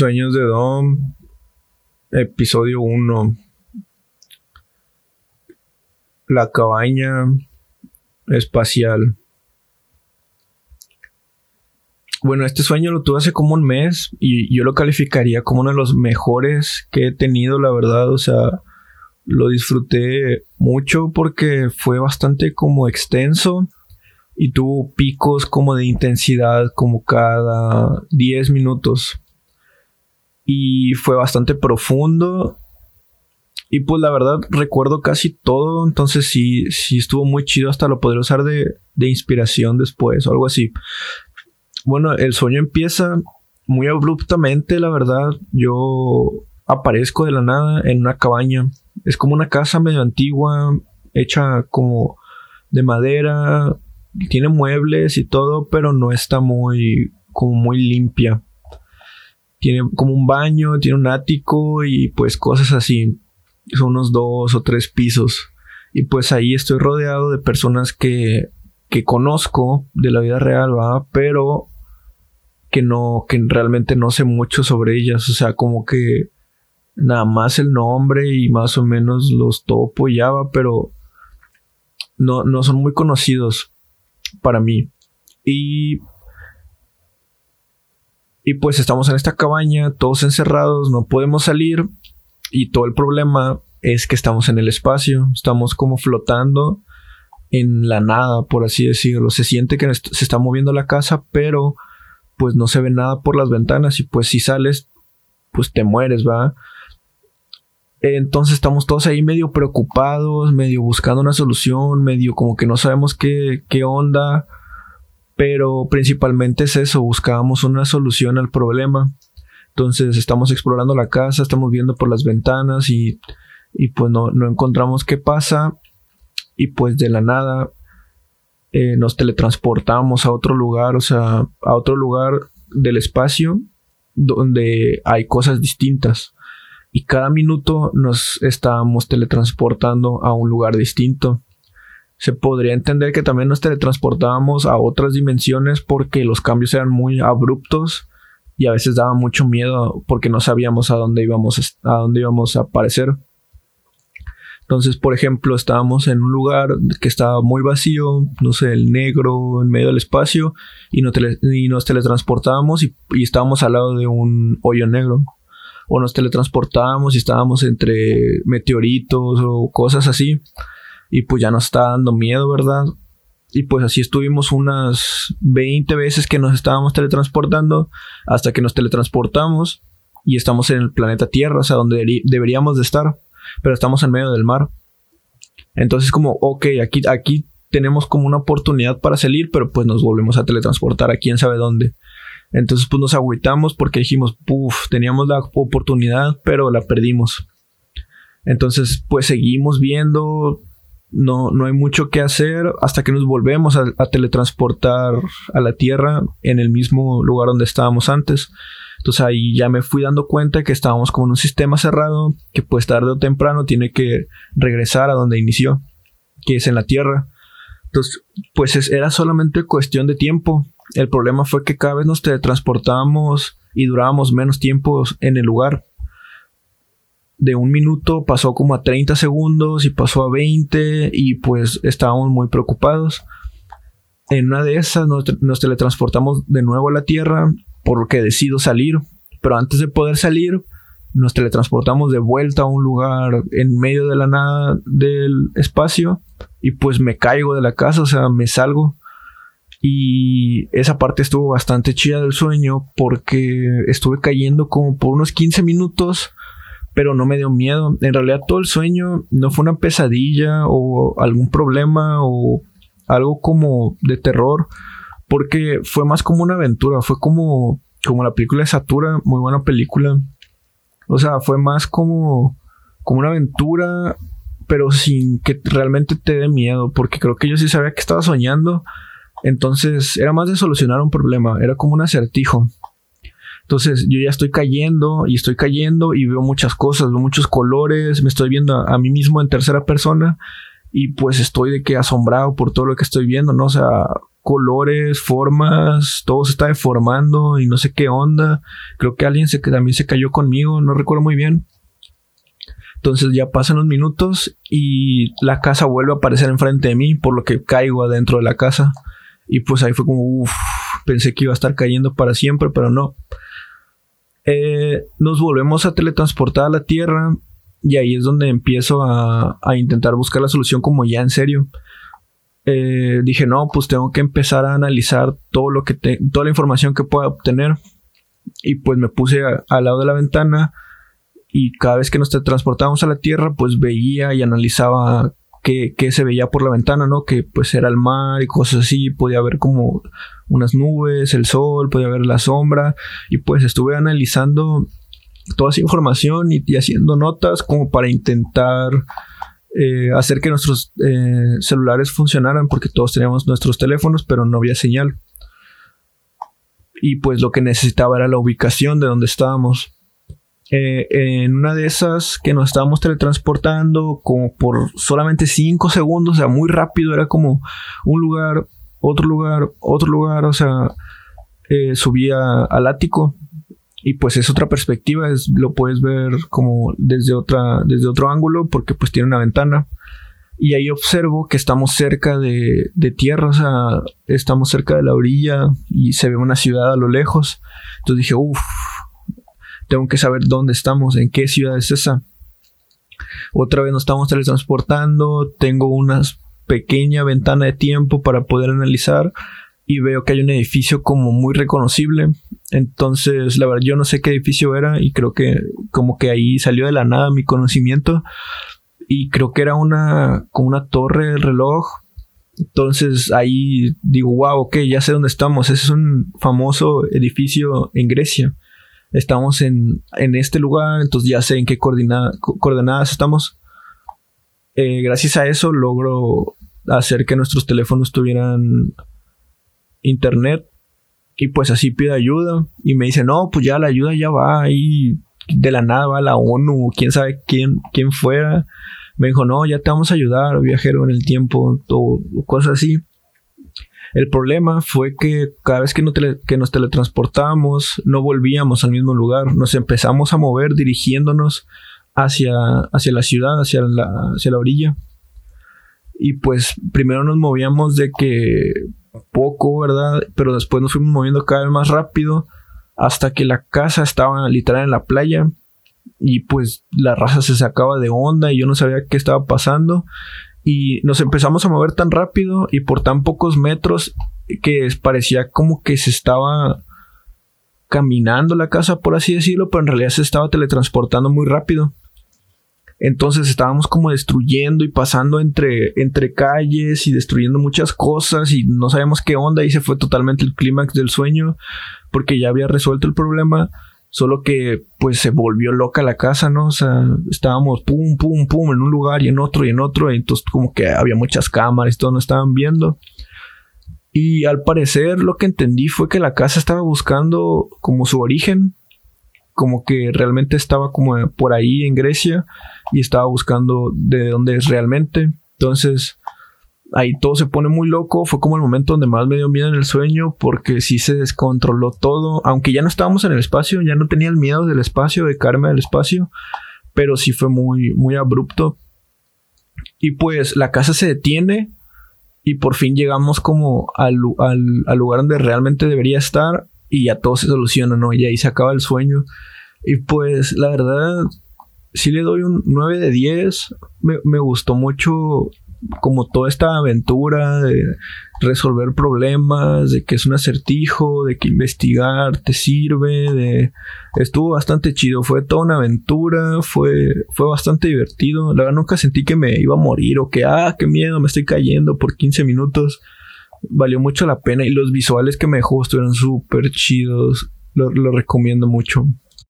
Sueños de Dom, episodio 1. La cabaña espacial. Bueno, este sueño lo tuve hace como un mes y yo lo calificaría como uno de los mejores que he tenido, la verdad. O sea, lo disfruté mucho porque fue bastante como extenso y tuvo picos como de intensidad como cada 10 minutos. Y fue bastante profundo. Y pues la verdad recuerdo casi todo, entonces sí, sí estuvo muy chido, hasta lo podré usar de, de inspiración después o algo así. Bueno, el sueño empieza muy abruptamente, la verdad. Yo aparezco de la nada en una cabaña. Es como una casa medio antigua, hecha como de madera, tiene muebles y todo, pero no está muy como muy limpia. Tiene como un baño, tiene un ático y pues cosas así. Son unos dos o tres pisos. Y pues ahí estoy rodeado de personas que, que conozco de la vida real, ¿va? Pero que no, que realmente no sé mucho sobre ellas. O sea, como que nada más el nombre y más o menos los topo y ya va, pero no, no son muy conocidos para mí. Y, y pues estamos en esta cabaña, todos encerrados, no podemos salir. Y todo el problema es que estamos en el espacio, estamos como flotando en la nada, por así decirlo. Se siente que se está moviendo la casa, pero pues no se ve nada por las ventanas y pues si sales, pues te mueres, ¿va? Entonces estamos todos ahí medio preocupados, medio buscando una solución, medio como que no sabemos qué, qué onda, pero principalmente es eso, buscábamos una solución al problema. Entonces estamos explorando la casa, estamos viendo por las ventanas y, y pues no, no encontramos qué pasa y pues de la nada eh, nos teletransportamos a otro lugar, o sea, a otro lugar del espacio donde hay cosas distintas. Y cada minuto nos estábamos teletransportando a un lugar distinto. Se podría entender que también nos teletransportábamos a otras dimensiones porque los cambios eran muy abruptos y a veces daba mucho miedo porque no sabíamos a dónde íbamos a dónde íbamos a aparecer. Entonces, por ejemplo, estábamos en un lugar que estaba muy vacío, no sé, el negro en medio del espacio, y, nos teletransportábamos y, estábamos al lado de un hoyo negro. O nos teletransportábamos y estábamos entre meteoritos o cosas así. Y pues ya nos está dando miedo, ¿verdad? Y pues así estuvimos unas 20 veces que nos estábamos teletransportando hasta que nos teletransportamos y estamos en el planeta Tierra, o sea, donde deberíamos de estar pero estamos en medio del mar. Entonces como, ok, aquí, aquí tenemos como una oportunidad para salir, pero pues nos volvemos a teletransportar a quién sabe dónde. Entonces pues nos agüitamos porque dijimos, puff, teníamos la oportunidad, pero la perdimos. Entonces pues seguimos viendo, no, no hay mucho que hacer hasta que nos volvemos a, teletransportar a la Tierra en el mismo lugar donde estábamos antes. Entonces ahí ya me fui dando cuenta que estábamos como en un sistema cerrado que pues tarde o temprano tiene que regresar a donde inició, que es en la Tierra. Entonces, pues era solamente cuestión de tiempo. El problema fue que cada vez nos teletransportábamos y durábamos menos tiempo en el lugar. De un minuto pasó como a 30 segundos y pasó a 20 y pues estábamos muy preocupados. En una de esas nos, nos teletransportamos de nuevo a la Tierra por lo que decido salir. Pero antes de poder salir, nos teletransportamos de vuelta a un lugar en medio de la nada del espacio y pues me caigo de la casa, o sea, me salgo. Y esa parte estuvo bastante chida del sueño porque estuve cayendo como por unos 15 minutos, pero no me dio miedo. En realidad todo el sueño no fue una pesadilla o algún problema o algo como de terror, porque fue más como una aventura, fue como, como la película de Satura, muy buena película. O sea, fue más como, como una aventura, pero sin que realmente te dé miedo, porque creo que yo sí sabía que estaba soñando. Entonces era más de solucionar un problema, era como un acertijo. Entonces yo ya estoy cayendo y estoy cayendo y veo muchas cosas, veo muchos colores, me estoy viendo a, a mí mismo en tercera persona y pues estoy de que asombrado por todo lo que estoy viendo, ¿no? O sea, colores, formas, todo se está deformando y no sé qué onda. Creo que alguien se, también se cayó conmigo, no recuerdo muy bien. Entonces ya pasan los minutos y la casa vuelve a aparecer enfrente de mí, por lo que caigo adentro de la casa. Y pues ahí fue como, uff, pensé que iba a estar cayendo para siempre, pero no. Eh, nos volvemos a teletransportar a la Tierra y ahí es donde empiezo a, intentar buscar la solución como ya en serio. Eh, dije, no, pues tengo que empezar a analizar todo lo que toda la información que pueda obtener. Y pues me puse al lado de la ventana y cada vez que nos transportábamos a la Tierra, pues veía y analizaba qué, se veía por la ventana, ¿no? Que pues era el mar y cosas así, podía ver como unas nubes, el sol, podía ver la sombra y pues estuve analizando toda esa información y, haciendo notas como para intentar eh, hacer que nuestros eh, celulares funcionaran porque todos teníamos nuestros teléfonos pero no había señal y pues lo que necesitaba era la ubicación de donde estábamos eh, en una de esas que nos estábamos teletransportando como por solamente 5 segundos, o sea, muy rápido, era como un lugar, otro lugar, otro lugar, o sea, eh, subía al ático y pues es otra perspectiva, es, lo puedes ver como desde, otra, desde otro ángulo porque pues tiene una ventana. Y ahí observo que estamos cerca de, de tierra, o sea, estamos cerca de la orilla y se ve una ciudad a lo lejos. Entonces dije, uff, tengo que saber dónde estamos, en qué ciudad es esa. Otra vez nos estamos teletransportando, tengo una pequeña ventana de tiempo para poder analizar y veo que hay un edificio como muy reconocible. Entonces, la verdad, yo no sé qué edificio era y creo que como que ahí salió de la nada mi conocimiento. Y creo que era una, como una torre de reloj. Entonces ahí digo, wow, ok, ya sé dónde estamos. Ese es un famoso edificio en Grecia estamos en, este lugar, entonces ya sé en qué coordenadas estamos. Eh, gracias a eso logro hacer que nuestros teléfonos tuvieran internet y pues así pido ayuda y me dice, no, pues ya la ayuda ya va ahí de la nada va la ONU, quién sabe quién, quién fuera. Me dijo, no, ya te vamos a ayudar, viajero en el tiempo, todo, cosas así. El problema fue que cada vez que, nos teletransportábamos no volvíamos al mismo lugar, nos empezamos a mover dirigiéndonos hacia, hacia la ciudad, hacia la, hacia la orilla. Y pues primero nos movíamos de que poco, ¿verdad? Pero después nos fuimos moviendo cada vez más rápido hasta que la casa estaba literal en la playa y pues la raza se sacaba de onda y yo no sabía qué estaba pasando y nos empezamos a mover tan rápido y por tan pocos metros que parecía como que se estaba caminando la casa, por así decirlo, pero en realidad se estaba teletransportando muy rápido. Entonces estábamos como destruyendo y pasando entre, entre calles y destruyendo muchas cosas y no sabemos qué onda y se fue totalmente el clímax del sueño porque ya había resuelto el problema Solo que pues se volvió loca la casa, ¿no? O sea, estábamos pum, pum, pum en un lugar y en otro y en otro. Y entonces como que había muchas cámaras y todo nos estaban viendo. Y al parecer lo que entendí fue que la casa estaba buscando como su origen. Como que realmente estaba como por ahí en Grecia y estaba buscando de dónde es realmente. Entonces ahí todo se pone muy loco. Fue como el momento donde más me dio miedo en el sueño porque sí se descontroló todo. Aunque ya no estábamos en el espacio, ya no tenía el miedo del espacio, de caerme del espacio. Pero sí fue muy, muy abrupto. Y pues la casa se detiene y por fin llegamos como al, al, lugar donde realmente debería estar y ya todo se soluciona, ¿no? Y ahí se acaba el sueño. Y pues la verdad, sí le doy un 9 de 10. Me, me gustó mucho como toda esta aventura de resolver problemas, de que es un acertijo, de que investigar te sirve, de estuvo bastante chido, fue toda una aventura, fue fue bastante divertido. La verdad nunca sentí que me iba a morir o que ah, qué miedo, me estoy cayendo por 15 minutos. Valió mucho la pena y los visuales que me dejó estuvieron súper chidos. Lo, lo recomiendo mucho.